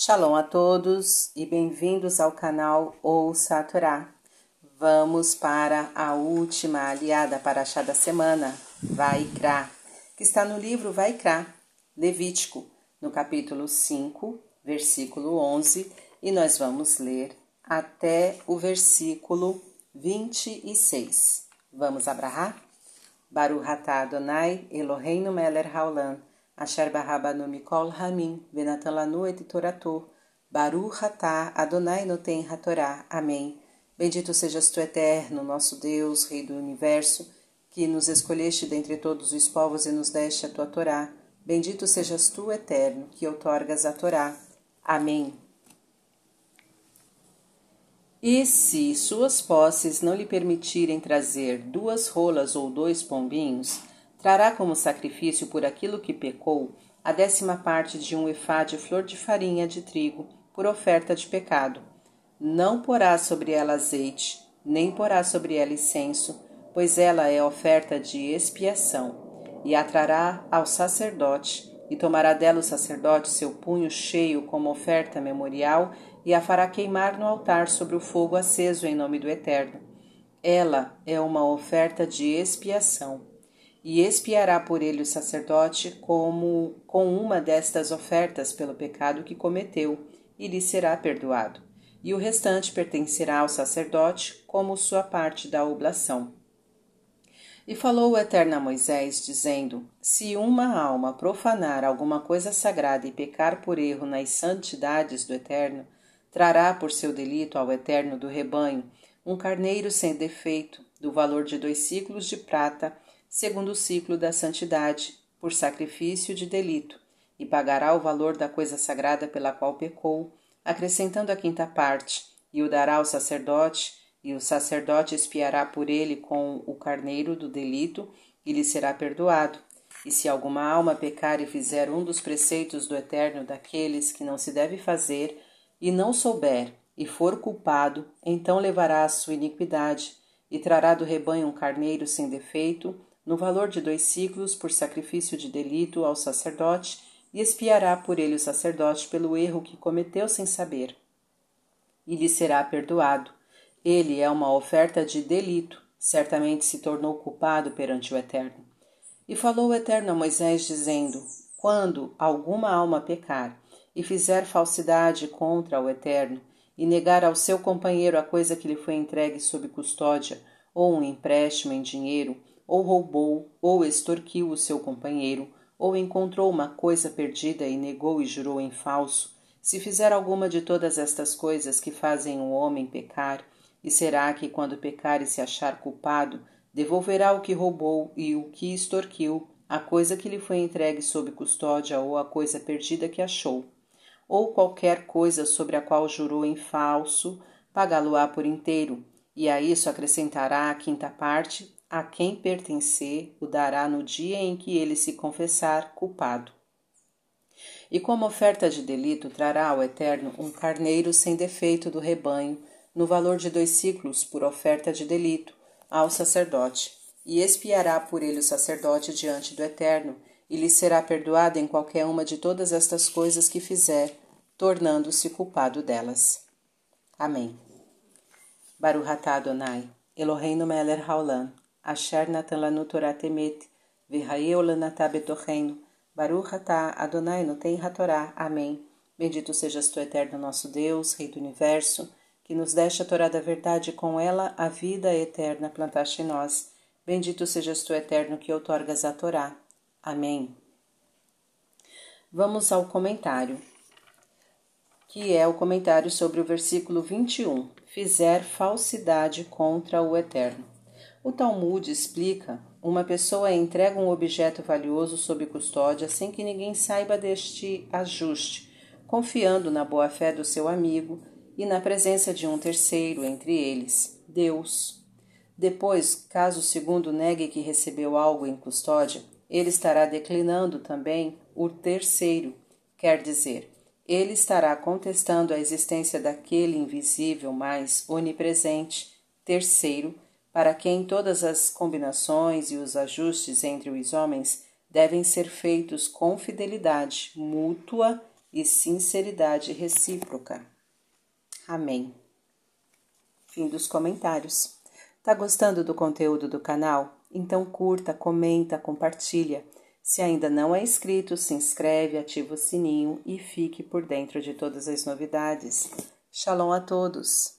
Shalom a todos e bem-vindos ao canal Ouça a Torá. Vamos para a última aliada para a da semana, Vaikra, que está no livro Vaikra, Levítico, no capítulo 5, versículo 11, e nós vamos ler até o versículo 26. Vamos abrahar? Baruch atah Adonai Eloheinu melech haolam Asher Barrabanu Mikol Ramin, Venatan Lanu et Torator, Baruch Atah Adonai Noten Hatorá. Amém. Bendito sejas tu, eterno, nosso Deus, Rei do Universo, que nos escolheste dentre todos os povos e nos deste a tua Torá. Bendito sejas tu, eterno, que outorgas a Torá. Amém. E se suas posses não lhe permitirem trazer duas rolas ou dois pombinhos, Trará como sacrifício por aquilo que pecou a décima parte de um efá de flor de farinha de trigo por oferta de pecado. Não porá sobre ela azeite, nem porá sobre ela incenso, pois ela é oferta de expiação. E a trará ao sacerdote, e tomará dela o sacerdote seu punho cheio como oferta memorial, e a fará queimar no altar sobre o fogo aceso em nome do Eterno. Ela é uma oferta de expiação e expiará por ele o sacerdote como com uma destas ofertas pelo pecado que cometeu, e lhe será perdoado. E o restante pertencerá ao sacerdote como sua parte da oblação. E falou o Eterno a Moisés, dizendo: Se uma alma profanar alguma coisa sagrada e pecar por erro nas santidades do Eterno, trará por seu delito ao Eterno do rebanho um carneiro sem defeito, do valor de dois ciclos de prata, segundo o ciclo da santidade, por sacrifício de delito, e pagará o valor da coisa sagrada pela qual pecou, acrescentando a quinta parte, e o dará ao sacerdote, e o sacerdote espiará por ele com o carneiro do delito, e lhe será perdoado. E se alguma alma pecar e fizer um dos preceitos do Eterno daqueles que não se deve fazer, e não souber, e for culpado, então levará a sua iniquidade, e trará do rebanho um carneiro sem defeito, no valor de dois ciclos por sacrifício de delito ao sacerdote, e espiará por ele o sacerdote pelo erro que cometeu sem saber. E lhe será perdoado. Ele é uma oferta de delito, certamente se tornou culpado perante o Eterno. E falou o Eterno a Moisés, dizendo: Quando alguma alma pecar e fizer falsidade contra o Eterno, e negar ao seu companheiro a coisa que lhe foi entregue sob custódia, ou um empréstimo em dinheiro, ou roubou, ou extorquiu o seu companheiro, ou encontrou uma coisa perdida e negou e jurou em falso, se fizer alguma de todas estas coisas que fazem o homem pecar, e será que, quando pecar e se achar culpado, devolverá o que roubou e o que extorquiu, a coisa que lhe foi entregue sob custódia ou a coisa perdida que achou, ou qualquer coisa sobre a qual jurou em falso, pagá-lo-á por inteiro, e a isso acrescentará a quinta parte, a quem pertencer o dará no dia em que ele se confessar culpado. E como oferta de delito trará ao Eterno um carneiro sem defeito do rebanho, no valor de dois ciclos por oferta de delito, ao sacerdote, e expiará por ele o sacerdote diante do Eterno, e lhe será perdoado em qualquer uma de todas estas coisas que fizer, tornando-se culpado delas. Amém. Baruch atah Adonai, Eloheinu melech haolam, Asher natan lanatá betorreino, Baruch Adonai noten hatorá. Amém. Bendito sejas tu, eterno nosso Deus, Rei do Universo, que nos deste a Torá da verdade e com ela a vida eterna plantaste em nós. Bendito sejas tu, eterno, que outorgas a Torá. Amém. Vamos ao comentário, que é o comentário sobre o versículo 21. Fizer falsidade contra o Eterno. O Talmud explica: uma pessoa entrega um objeto valioso sob custódia sem que ninguém saiba deste ajuste, confiando na boa-fé do seu amigo e na presença de um terceiro entre eles, Deus. Depois, caso o segundo negue que recebeu algo em custódia, ele estará declinando também o terceiro, quer dizer, ele estará contestando a existência daquele invisível, mas onipresente, terceiro, para quem todas as combinações e os ajustes entre os homens devem ser feitos com fidelidade mútua e sinceridade recíproca. Amém. Fim dos comentários. Tá gostando do conteúdo do canal? Então curta, comenta, compartilha. Se ainda não é inscrito, se inscreve, ativa o sininho e fique por dentro de todas as novidades. Shalom a todos!